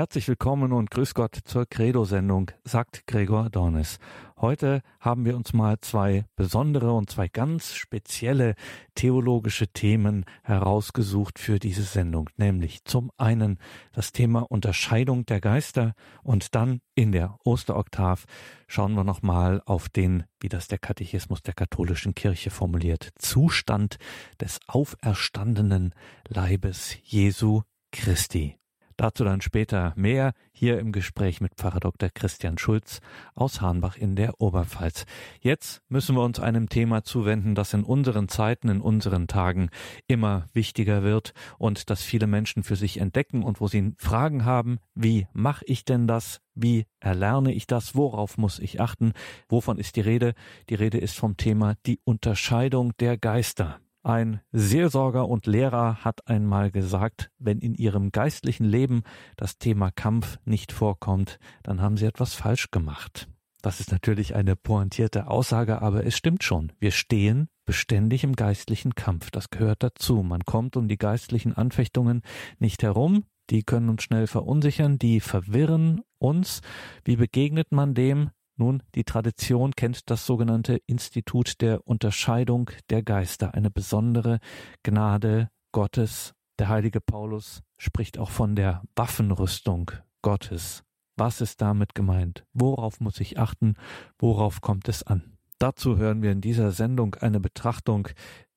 Herzlich willkommen und grüß Gott zur Credo-Sendung, sagt Gregor Dornis. Heute haben wir uns mal zwei besondere und zwei ganz spezielle theologische Themen herausgesucht für diese Sendung, nämlich zum einen das Thema Unterscheidung der Geister und dann in der Osteroktav schauen wir nochmal auf den, wie das der Katechismus der katholischen Kirche formuliert, Zustand des auferstandenen Leibes Jesu Christi. Dazu dann später mehr hier im Gespräch mit Pfarrer Dr. Christian Schulz aus Hahnbach in der Oberpfalz. Jetzt müssen wir uns einem Thema zuwenden, das in unseren Zeiten, in unseren Tagen immer wichtiger wird und das viele Menschen für sich entdecken und wo sie Fragen haben, wie mache ich denn das? Wie erlerne ich das? Worauf muss ich achten? Wovon ist die Rede? Die Rede ist vom Thema die Unterscheidung der Geister. Ein Seelsorger und Lehrer hat einmal gesagt, wenn in ihrem geistlichen Leben das Thema Kampf nicht vorkommt, dann haben sie etwas falsch gemacht. Das ist natürlich eine pointierte Aussage, aber es stimmt schon. Wir stehen beständig im geistlichen Kampf. Das gehört dazu. Man kommt um die geistlichen Anfechtungen nicht herum. Die können uns schnell verunsichern, die verwirren uns. Wie begegnet man dem? Nun, die Tradition kennt das sogenannte Institut der Unterscheidung der Geister, eine besondere Gnade Gottes. Der heilige Paulus spricht auch von der Waffenrüstung Gottes. Was ist damit gemeint? Worauf muss ich achten? Worauf kommt es an? Dazu hören wir in dieser Sendung eine Betrachtung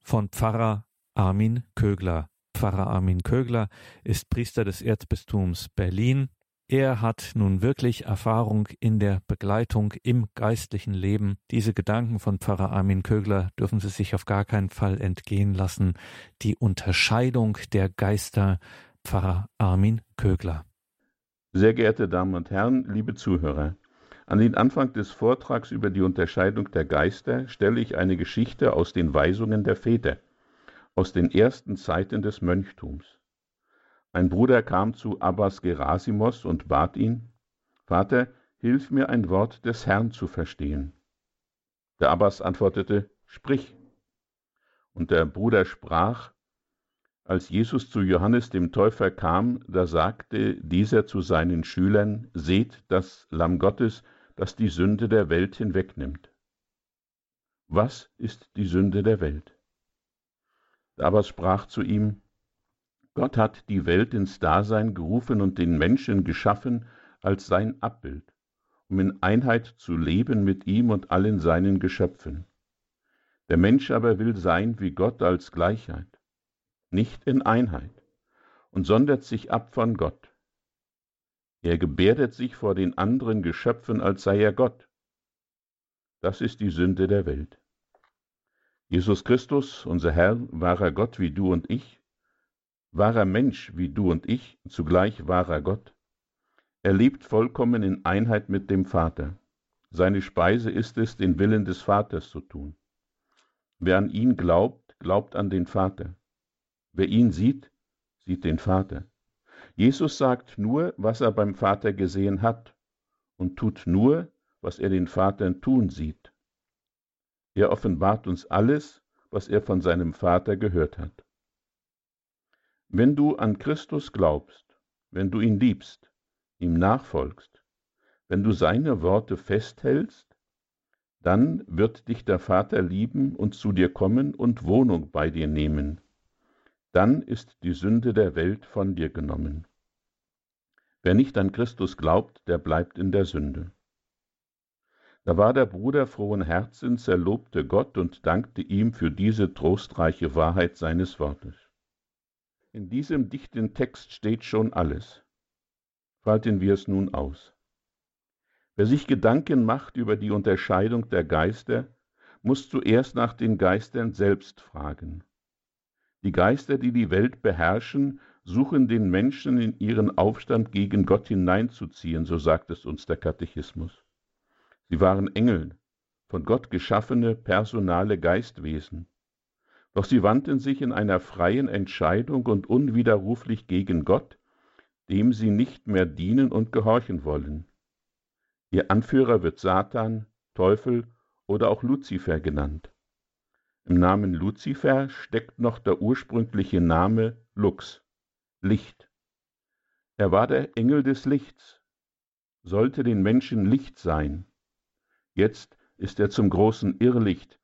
von Pfarrer Armin Kögler. Pfarrer Armin Kögler ist Priester des Erzbistums Berlin er hat nun wirklich Erfahrung in der Begleitung im geistlichen Leben. Diese Gedanken von Pfarrer Armin Kögler dürfen Sie sich auf gar keinen Fall entgehen lassen. Die Unterscheidung der Geister. Pfarrer Armin Kögler. Sehr geehrte Damen und Herren, liebe Zuhörer, an den Anfang des Vortrags über die Unterscheidung der Geister stelle ich eine Geschichte aus den Weisungen der Väter, aus den ersten Zeiten des Mönchtums. Ein Bruder kam zu Abbas Gerasimos und bat ihn, Vater, hilf mir ein Wort des Herrn zu verstehen. Der Abbas antwortete, Sprich. Und der Bruder sprach, als Jesus zu Johannes dem Täufer kam, da sagte dieser zu seinen Schülern, Seht das Lamm Gottes, das die Sünde der Welt hinwegnimmt. Was ist die Sünde der Welt? Der Abbas sprach zu ihm, Gott hat die Welt ins Dasein gerufen und den Menschen geschaffen als sein Abbild, um in Einheit zu leben mit ihm und allen seinen Geschöpfen. Der Mensch aber will sein wie Gott als Gleichheit, nicht in Einheit, und sondert sich ab von Gott. Er gebärdet sich vor den anderen Geschöpfen, als sei er Gott. Das ist die Sünde der Welt. Jesus Christus, unser Herr, wahrer Gott wie du und ich, wahrer Mensch wie du und ich, zugleich wahrer Gott. Er lebt vollkommen in Einheit mit dem Vater. Seine Speise ist es, den Willen des Vaters zu tun. Wer an ihn glaubt, glaubt an den Vater. Wer ihn sieht, sieht den Vater. Jesus sagt nur, was er beim Vater gesehen hat und tut nur, was er den Vater tun sieht. Er offenbart uns alles, was er von seinem Vater gehört hat. Wenn du an Christus glaubst, wenn du ihn liebst, ihm nachfolgst, wenn du seine Worte festhältst, dann wird dich der Vater lieben und zu dir kommen und Wohnung bei dir nehmen. Dann ist die Sünde der Welt von dir genommen. Wer nicht an Christus glaubt, der bleibt in der Sünde. Da war der Bruder frohen Herzens, er lobte Gott und dankte ihm für diese trostreiche Wahrheit seines Wortes. In diesem dichten Text steht schon alles. Falten wir es nun aus. Wer sich Gedanken macht über die Unterscheidung der Geister, muss zuerst nach den Geistern selbst fragen. Die Geister, die die Welt beherrschen, suchen den Menschen in ihren Aufstand gegen Gott hineinzuziehen, so sagt es uns der Katechismus. Sie waren Engel, von Gott geschaffene personale Geistwesen. Doch sie wandten sich in einer freien Entscheidung und unwiderruflich gegen Gott, dem sie nicht mehr dienen und gehorchen wollen. Ihr Anführer wird Satan, Teufel oder auch Luzifer genannt. Im Namen Luzifer steckt noch der ursprüngliche Name Lux, Licht. Er war der Engel des Lichts, sollte den Menschen Licht sein. Jetzt ist er zum großen Irrlicht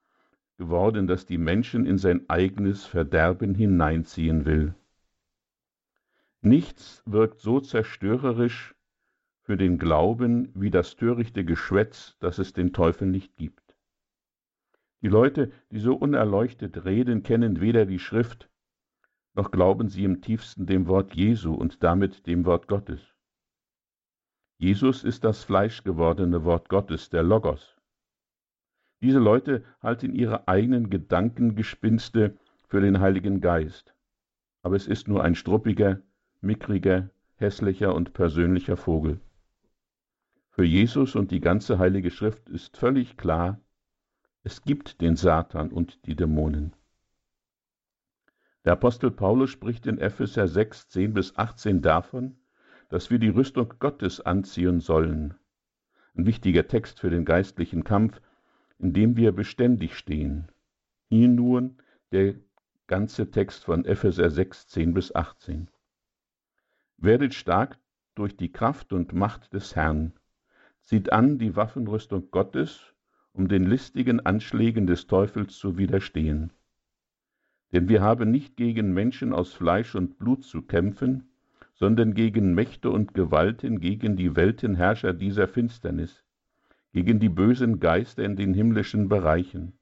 geworden, das die Menschen in sein eigenes Verderben hineinziehen will. Nichts wirkt so zerstörerisch für den Glauben wie das törichte Geschwätz, das es den Teufel nicht gibt. Die Leute, die so unerleuchtet reden, kennen weder die Schrift, noch glauben sie im tiefsten dem Wort Jesu und damit dem Wort Gottes. Jesus ist das fleischgewordene Wort Gottes, der Logos. Diese Leute halten ihre eigenen Gedankengespinste für den Heiligen Geist, aber es ist nur ein struppiger, mickriger, hässlicher und persönlicher Vogel. Für Jesus und die ganze Heilige Schrift ist völlig klar, es gibt den Satan und die Dämonen. Der Apostel Paulus spricht in Epheser 6, 10 bis 18 davon, dass wir die Rüstung Gottes anziehen sollen. Ein wichtiger Text für den geistlichen Kampf, in dem wir beständig stehen. Hier nun der ganze Text von Epheser 6, 10 bis 18. Werdet stark durch die Kraft und Macht des Herrn. Zieht an die Waffenrüstung Gottes, um den listigen Anschlägen des Teufels zu widerstehen. Denn wir haben nicht gegen Menschen aus Fleisch und Blut zu kämpfen, sondern gegen Mächte und Gewalten, gegen die Weltenherrscher dieser Finsternis, gegen die bösen Geister in den himmlischen Bereichen.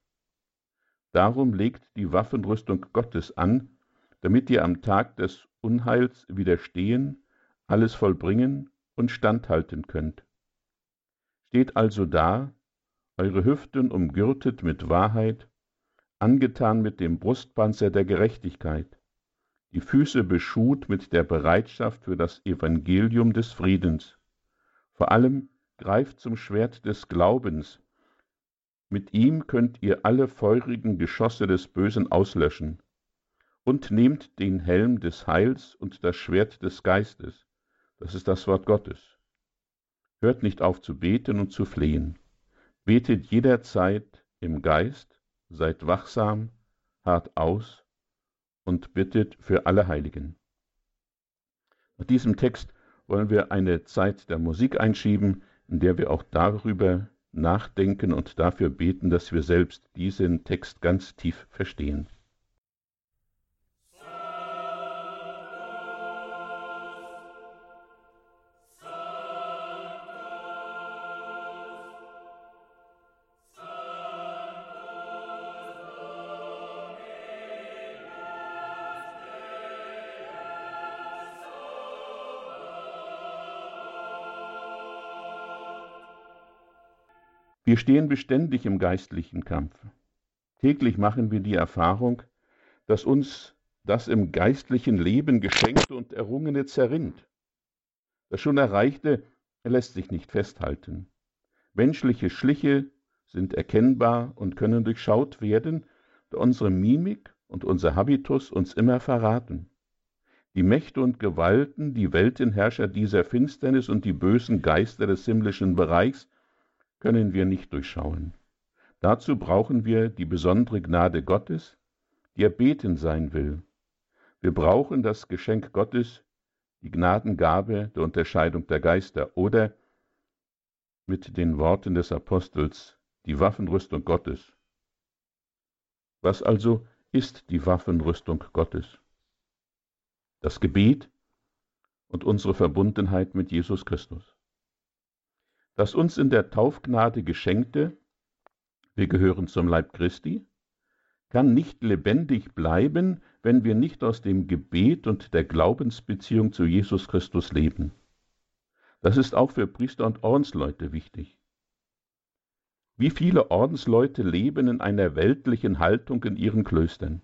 Darum legt die Waffenrüstung Gottes an, damit ihr am Tag des Unheils widerstehen, alles vollbringen und standhalten könnt. Steht also da, eure Hüften umgürtet mit Wahrheit, angetan mit dem Brustpanzer der Gerechtigkeit, die Füße beschut mit der Bereitschaft für das Evangelium des Friedens. Vor allem greift zum Schwert des Glaubens. Mit ihm könnt ihr alle feurigen Geschosse des Bösen auslöschen. Und nehmt den Helm des Heils und das Schwert des Geistes. Das ist das Wort Gottes. Hört nicht auf zu beten und zu flehen. Betet jederzeit im Geist seid wachsam, hart aus und bittet für alle Heiligen. Nach diesem Text wollen wir eine Zeit der Musik einschieben, in der wir auch darüber nachdenken und dafür beten, dass wir selbst diesen Text ganz tief verstehen. Wir stehen beständig im geistlichen Kampf. Täglich machen wir die Erfahrung, dass uns das im geistlichen Leben Geschenkte und Errungene zerrinnt. Das schon Erreichte lässt sich nicht festhalten. Menschliche Schliche sind erkennbar und können durchschaut werden, da unsere Mimik und unser Habitus uns immer verraten. Die Mächte und Gewalten, die Weltenherrscher dieser Finsternis und die bösen Geister des himmlischen Bereichs können wir nicht durchschauen. Dazu brauchen wir die besondere Gnade Gottes, die erbeten sein will. Wir brauchen das Geschenk Gottes, die Gnadengabe der Unterscheidung der Geister oder mit den Worten des Apostels die Waffenrüstung Gottes. Was also ist die Waffenrüstung Gottes? Das Gebet und unsere Verbundenheit mit Jesus Christus. Das uns in der Taufgnade geschenkte, wir gehören zum Leib Christi, kann nicht lebendig bleiben, wenn wir nicht aus dem Gebet und der Glaubensbeziehung zu Jesus Christus leben. Das ist auch für Priester und Ordensleute wichtig. Wie viele Ordensleute leben in einer weltlichen Haltung in ihren Klöstern?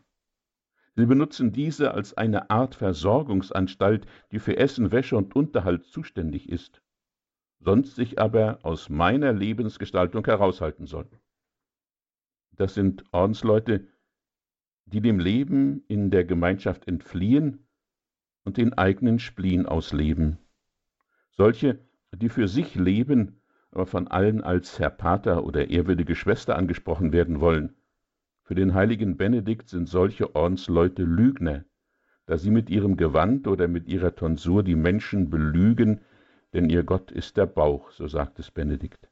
Sie benutzen diese als eine Art Versorgungsanstalt, die für Essen, Wäsche und Unterhalt zuständig ist sonst sich aber aus meiner Lebensgestaltung heraushalten soll. Das sind Ordensleute, die dem Leben in der Gemeinschaft entfliehen und den eigenen Spleen ausleben. Solche, die für sich leben, aber von allen als Herr Pater oder ehrwürdige Schwester angesprochen werden wollen. Für den heiligen Benedikt sind solche Ordensleute Lügner, da sie mit ihrem Gewand oder mit ihrer Tonsur die Menschen belügen, denn ihr Gott ist der Bauch, so sagt es Benedikt.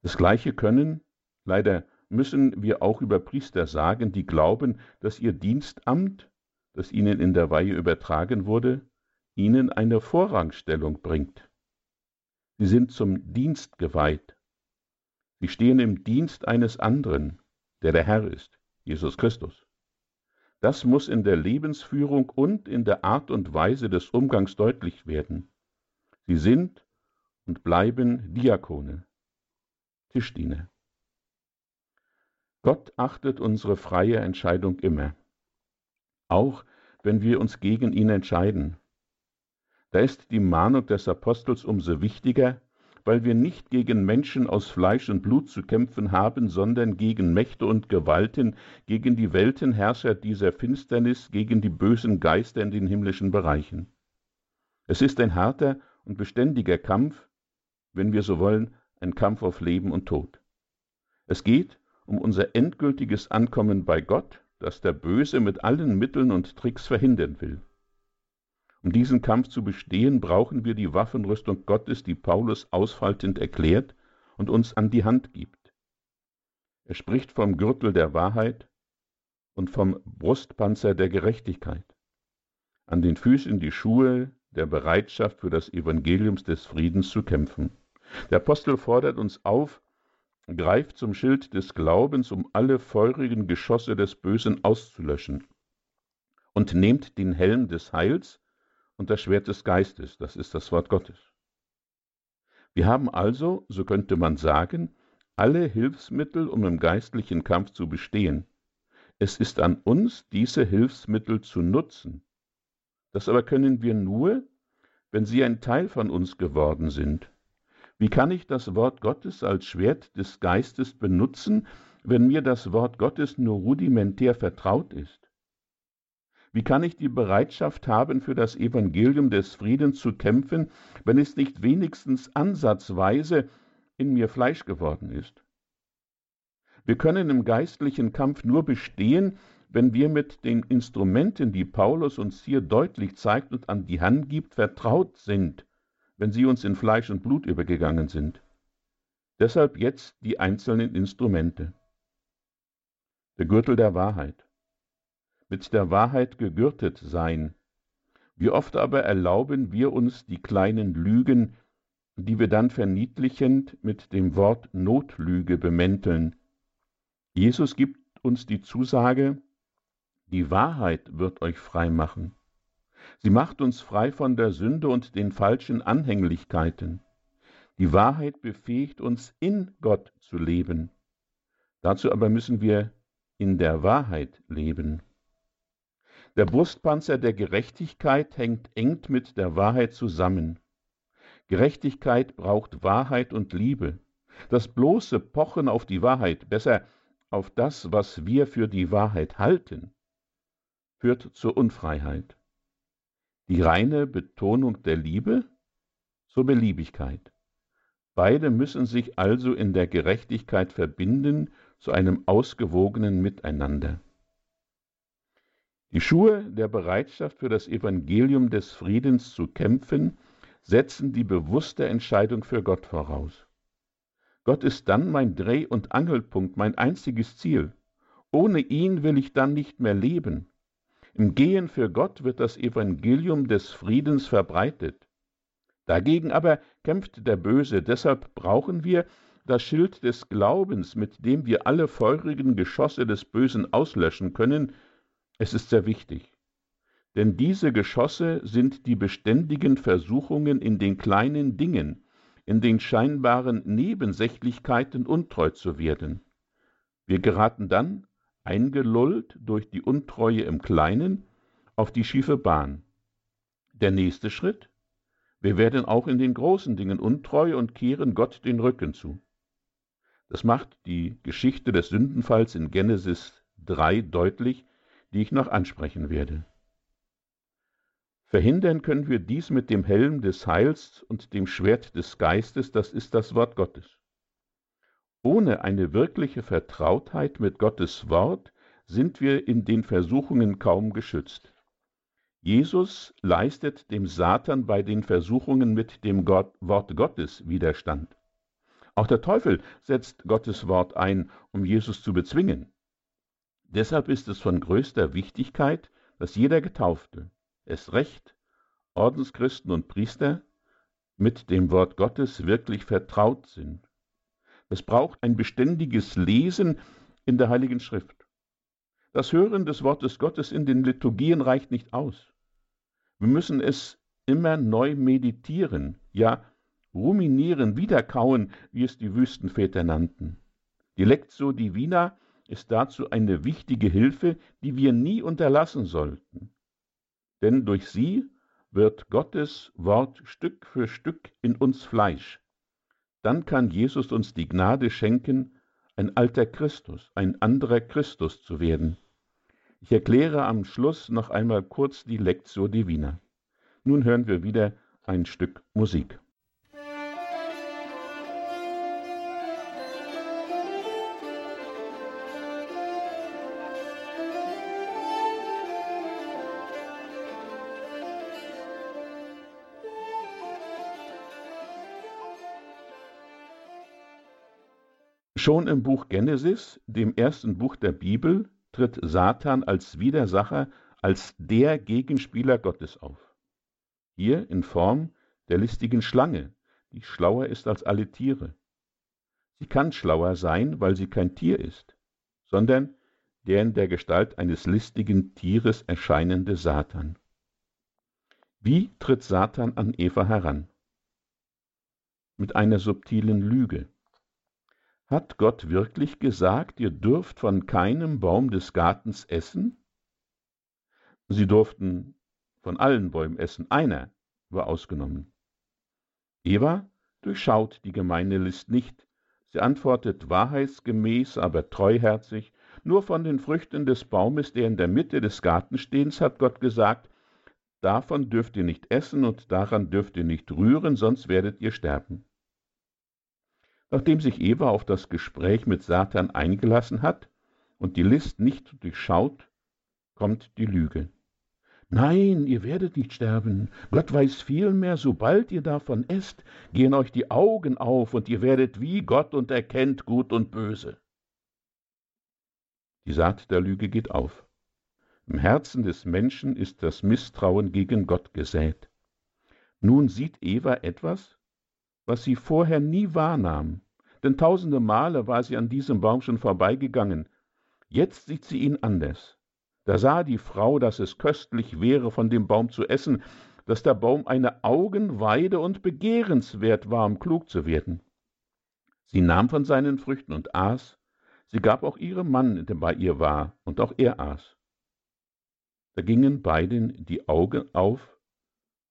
Das Gleiche können, leider müssen wir auch über Priester sagen, die glauben, dass ihr Dienstamt, das ihnen in der Weihe übertragen wurde, ihnen eine Vorrangstellung bringt. Sie sind zum Dienst geweiht. Sie stehen im Dienst eines anderen, der der Herr ist, Jesus Christus. Das muss in der Lebensführung und in der Art und Weise des Umgangs deutlich werden. Sie sind und bleiben Diakone, Tischdiener. Gott achtet unsere freie Entscheidung immer, auch wenn wir uns gegen ihn entscheiden. Da ist die Mahnung des Apostels umso wichtiger, weil wir nicht gegen Menschen aus Fleisch und Blut zu kämpfen haben, sondern gegen Mächte und Gewalten, gegen die Weltenherrscher dieser Finsternis, gegen die bösen Geister in den himmlischen Bereichen. Es ist ein harter und beständiger Kampf, wenn wir so wollen, ein Kampf auf Leben und Tod. Es geht um unser endgültiges Ankommen bei Gott, das der Böse mit allen Mitteln und Tricks verhindern will. Um diesen Kampf zu bestehen, brauchen wir die Waffenrüstung Gottes, die Paulus ausfaltend erklärt und uns an die Hand gibt. Er spricht vom Gürtel der Wahrheit und vom Brustpanzer der Gerechtigkeit. An den Füßen die Schuhe der Bereitschaft für das Evangelium des Friedens zu kämpfen. Der Apostel fordert uns auf, greift zum Schild des Glaubens, um alle feurigen Geschosse des Bösen auszulöschen, und nehmt den Helm des Heils, und das Schwert des Geistes, das ist das Wort Gottes. Wir haben also, so könnte man sagen, alle Hilfsmittel, um im geistlichen Kampf zu bestehen. Es ist an uns, diese Hilfsmittel zu nutzen. Das aber können wir nur, wenn sie ein Teil von uns geworden sind. Wie kann ich das Wort Gottes als Schwert des Geistes benutzen, wenn mir das Wort Gottes nur rudimentär vertraut ist? Wie kann ich die Bereitschaft haben, für das Evangelium des Friedens zu kämpfen, wenn es nicht wenigstens ansatzweise in mir Fleisch geworden ist? Wir können im geistlichen Kampf nur bestehen, wenn wir mit den Instrumenten, die Paulus uns hier deutlich zeigt und an die Hand gibt, vertraut sind, wenn sie uns in Fleisch und Blut übergegangen sind. Deshalb jetzt die einzelnen Instrumente. Der Gürtel der Wahrheit mit der Wahrheit gegürtet sein. Wie oft aber erlauben wir uns die kleinen Lügen, die wir dann verniedlichend mit dem Wort Notlüge bemänteln. Jesus gibt uns die Zusage, die Wahrheit wird euch frei machen. Sie macht uns frei von der Sünde und den falschen Anhänglichkeiten. Die Wahrheit befähigt uns, in Gott zu leben. Dazu aber müssen wir in der Wahrheit leben. Der Brustpanzer der Gerechtigkeit hängt eng mit der Wahrheit zusammen. Gerechtigkeit braucht Wahrheit und Liebe. Das bloße Pochen auf die Wahrheit, besser auf das, was wir für die Wahrheit halten, führt zur Unfreiheit. Die reine Betonung der Liebe zur Beliebigkeit. Beide müssen sich also in der Gerechtigkeit verbinden zu einem ausgewogenen Miteinander. Die Schuhe der Bereitschaft für das Evangelium des Friedens zu kämpfen setzen die bewusste Entscheidung für Gott voraus. Gott ist dann mein Dreh- und Angelpunkt, mein einziges Ziel. Ohne ihn will ich dann nicht mehr leben. Im Gehen für Gott wird das Evangelium des Friedens verbreitet. Dagegen aber kämpft der Böse, deshalb brauchen wir das Schild des Glaubens, mit dem wir alle feurigen Geschosse des Bösen auslöschen können, es ist sehr wichtig, denn diese Geschosse sind die beständigen Versuchungen in den kleinen Dingen, in den scheinbaren Nebensächlichkeiten untreu zu werden. Wir geraten dann, eingelullt durch die Untreue im Kleinen, auf die schiefe Bahn. Der nächste Schritt? Wir werden auch in den großen Dingen untreu und kehren Gott den Rücken zu. Das macht die Geschichte des Sündenfalls in Genesis 3 deutlich, die ich noch ansprechen werde. Verhindern können wir dies mit dem Helm des Heils und dem Schwert des Geistes, das ist das Wort Gottes. Ohne eine wirkliche Vertrautheit mit Gottes Wort sind wir in den Versuchungen kaum geschützt. Jesus leistet dem Satan bei den Versuchungen mit dem Gott, Wort Gottes Widerstand. Auch der Teufel setzt Gottes Wort ein, um Jesus zu bezwingen. Deshalb ist es von größter Wichtigkeit, dass jeder Getaufte, es recht, Ordenschristen und Priester, mit dem Wort Gottes wirklich vertraut sind. Es braucht ein beständiges Lesen in der Heiligen Schrift. Das Hören des Wortes Gottes in den Liturgien reicht nicht aus. Wir müssen es immer neu meditieren, ja ruminieren, wiederkauen, wie es die Wüstenväter nannten. Die Lectio Divina ist dazu eine wichtige Hilfe, die wir nie unterlassen sollten. Denn durch sie wird Gottes Wort Stück für Stück in uns Fleisch. Dann kann Jesus uns die Gnade schenken, ein alter Christus, ein anderer Christus zu werden. Ich erkläre am Schluss noch einmal kurz die Lectio Divina. Nun hören wir wieder ein Stück Musik. Schon im Buch Genesis, dem ersten Buch der Bibel, tritt Satan als Widersacher, als der Gegenspieler Gottes auf. Hier in Form der listigen Schlange, die schlauer ist als alle Tiere. Sie kann schlauer sein, weil sie kein Tier ist, sondern der in der Gestalt eines listigen Tieres erscheinende Satan. Wie tritt Satan an Eva heran? Mit einer subtilen Lüge. Hat Gott wirklich gesagt, ihr dürft von keinem Baum des Gartens essen? Sie durften von allen Bäumen essen, einer war ausgenommen. Eva durchschaut die gemeine List nicht. Sie antwortet wahrheitsgemäß, aber treuherzig, nur von den Früchten des Baumes, der in der Mitte des Gartens steht, hat Gott gesagt, davon dürft ihr nicht essen und daran dürft ihr nicht rühren, sonst werdet ihr sterben. Nachdem sich Eva auf das Gespräch mit Satan eingelassen hat und die List nicht durchschaut, kommt die Lüge. Nein, ihr werdet nicht sterben. Gott weiß vielmehr, sobald ihr davon esst, gehen euch die Augen auf und ihr werdet wie Gott und erkennt Gut und Böse. Die Saat der Lüge geht auf. Im Herzen des Menschen ist das Misstrauen gegen Gott gesät. Nun sieht Eva etwas, was sie vorher nie wahrnahm, denn tausende Male war sie an diesem Baum schon vorbeigegangen. Jetzt sieht sie ihn anders. Da sah die Frau, dass es köstlich wäre, von dem Baum zu essen, dass der Baum eine Augenweide und begehrenswert war, um klug zu werden. Sie nahm von seinen Früchten und aß, sie gab auch ihrem Mann, der bei ihr war, und auch er aß. Da gingen beiden die Augen auf,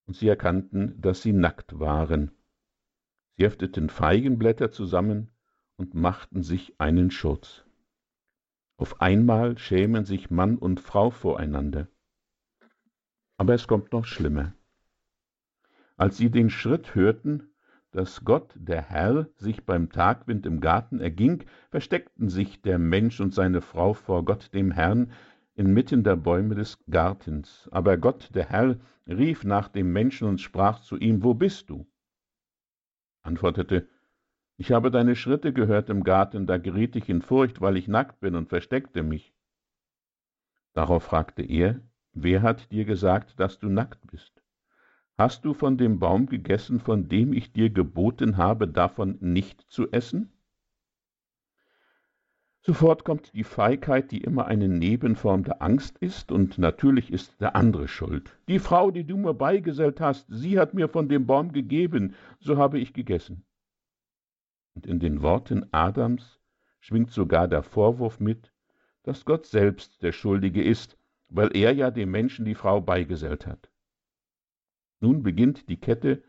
und sie erkannten, dass sie nackt waren. Sie hefteten Feigenblätter zusammen und machten sich einen Schutz. Auf einmal schämen sich Mann und Frau voreinander. Aber es kommt noch schlimmer. Als sie den Schritt hörten, dass Gott, der Herr, sich beim Tagwind im Garten erging, versteckten sich der Mensch und seine Frau vor Gott dem Herrn inmitten der Bäume des Gartens. Aber Gott, der Herr, rief nach dem Menschen und sprach zu ihm, Wo bist du? Antwortete, ich habe deine Schritte gehört im Garten, da geriet ich in Furcht, weil ich nackt bin und versteckte mich. Darauf fragte er, wer hat dir gesagt, dass du nackt bist? Hast du von dem Baum gegessen, von dem ich dir geboten habe, davon nicht zu essen? Sofort kommt die Feigheit, die immer eine Nebenform der Angst ist, und natürlich ist der andere schuld. Die Frau, die du mir beigesellt hast, sie hat mir von dem Baum gegeben, so habe ich gegessen. Und in den Worten Adams schwingt sogar der Vorwurf mit, dass Gott selbst der Schuldige ist, weil er ja dem Menschen die Frau beigesellt hat. Nun beginnt die Kette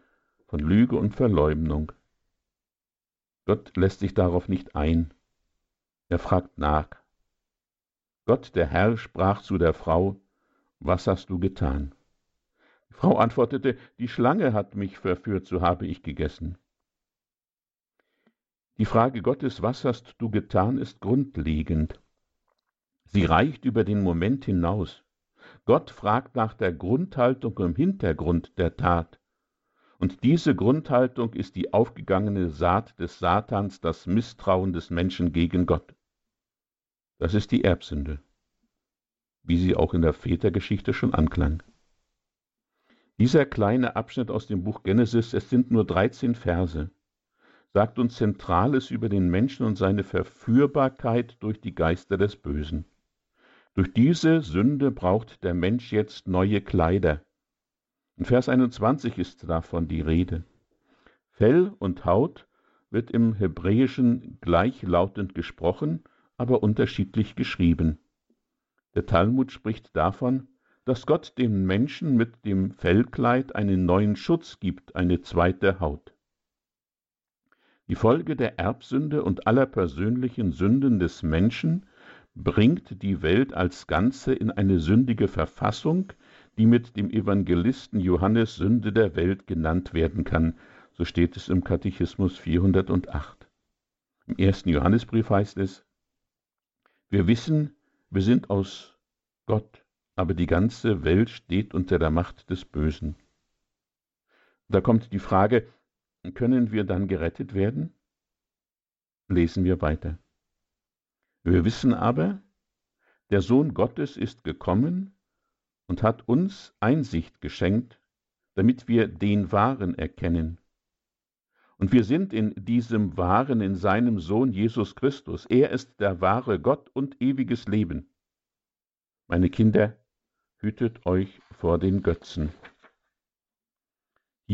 von Lüge und Verleumdung. Gott lässt sich darauf nicht ein. Er fragt nach. Gott, der Herr, sprach zu der Frau, Was hast du getan? Die Frau antwortete, Die Schlange hat mich verführt, so habe ich gegessen. Die Frage Gottes, was hast du getan, ist grundlegend. Sie reicht über den Moment hinaus. Gott fragt nach der Grundhaltung im Hintergrund der Tat. Und diese Grundhaltung ist die aufgegangene Saat des Satans, das Misstrauen des Menschen gegen Gott. Das ist die Erbsünde, wie sie auch in der Vätergeschichte schon anklang. Dieser kleine Abschnitt aus dem Buch Genesis, es sind nur 13 Verse, sagt uns Zentrales über den Menschen und seine Verführbarkeit durch die Geister des Bösen. Durch diese Sünde braucht der Mensch jetzt neue Kleider. In Vers 21 ist davon die Rede. Fell und Haut wird im Hebräischen gleichlautend gesprochen, aber unterschiedlich geschrieben. Der Talmud spricht davon, dass Gott dem Menschen mit dem Fellkleid einen neuen Schutz gibt, eine zweite Haut. Die Folge der Erbsünde und aller persönlichen Sünden des Menschen bringt die Welt als Ganze in eine sündige Verfassung, die mit dem Evangelisten Johannes Sünde der Welt genannt werden kann, so steht es im Katechismus 408. Im ersten Johannesbrief heißt es, wir wissen, wir sind aus Gott, aber die ganze Welt steht unter der Macht des Bösen. Da kommt die Frage, können wir dann gerettet werden? Lesen wir weiter. Wir wissen aber, der Sohn Gottes ist gekommen und hat uns Einsicht geschenkt, damit wir den Wahren erkennen. Und wir sind in diesem Wahren, in seinem Sohn Jesus Christus. Er ist der wahre Gott und ewiges Leben. Meine Kinder, hütet euch vor den Götzen.